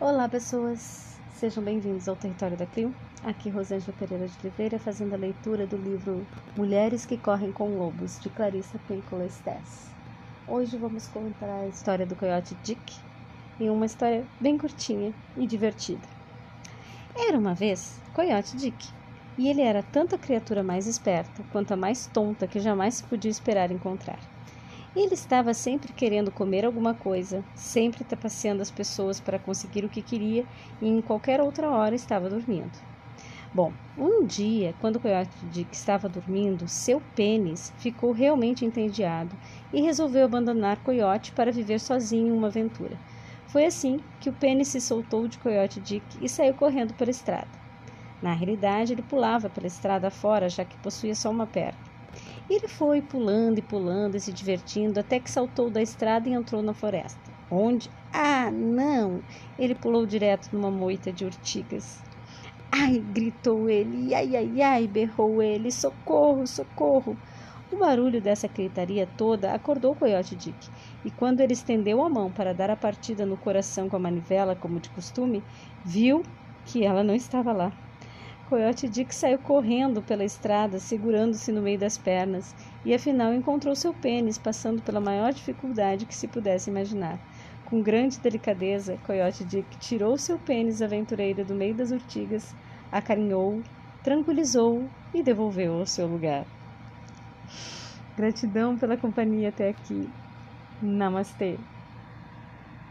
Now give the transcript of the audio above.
Olá, pessoas! Sejam bem-vindos ao Território da Clio. Aqui Rosângela Pereira de Oliveira fazendo a leitura do livro Mulheres que Correm com Lobos, de Clarissa Pinkola Stess. Hoje vamos contar a história do coiote Dick em uma história bem curtinha e divertida. Era uma vez Coiote Dick, e ele era tanto a criatura mais esperta quanto a mais tonta que jamais se podia esperar encontrar. Ele estava sempre querendo comer alguma coisa, sempre trapaceando as pessoas para conseguir o que queria e em qualquer outra hora estava dormindo. Bom, um dia, quando o coiote Dick estava dormindo, seu pênis ficou realmente entediado e resolveu abandonar Coiote para viver sozinho uma aventura. Foi assim que o pênis se soltou de Coiote Dick e saiu correndo pela estrada. Na realidade, ele pulava pela estrada fora, já que possuía só uma perna. Ele foi pulando e pulando e se divertindo até que saltou da estrada e entrou na floresta. Onde? Ah, não! Ele pulou direto numa moita de urtigas. Ai! gritou ele. Ai, ai, ai! berrou ele. Socorro, socorro! O barulho dessa gritaria toda acordou o coiote Dick, e quando ele estendeu a mão para dar a partida no coração com a manivela, como de costume, viu que ela não estava lá. Coyote Dick saiu correndo pela estrada, segurando-se no meio das pernas, e afinal encontrou seu pênis passando pela maior dificuldade que se pudesse imaginar. Com grande delicadeza, Coyote Dick tirou seu pênis aventureiro do meio das urtigas, acarinhou, tranquilizou e devolveu ao seu lugar. Gratidão pela companhia até aqui. Namastê.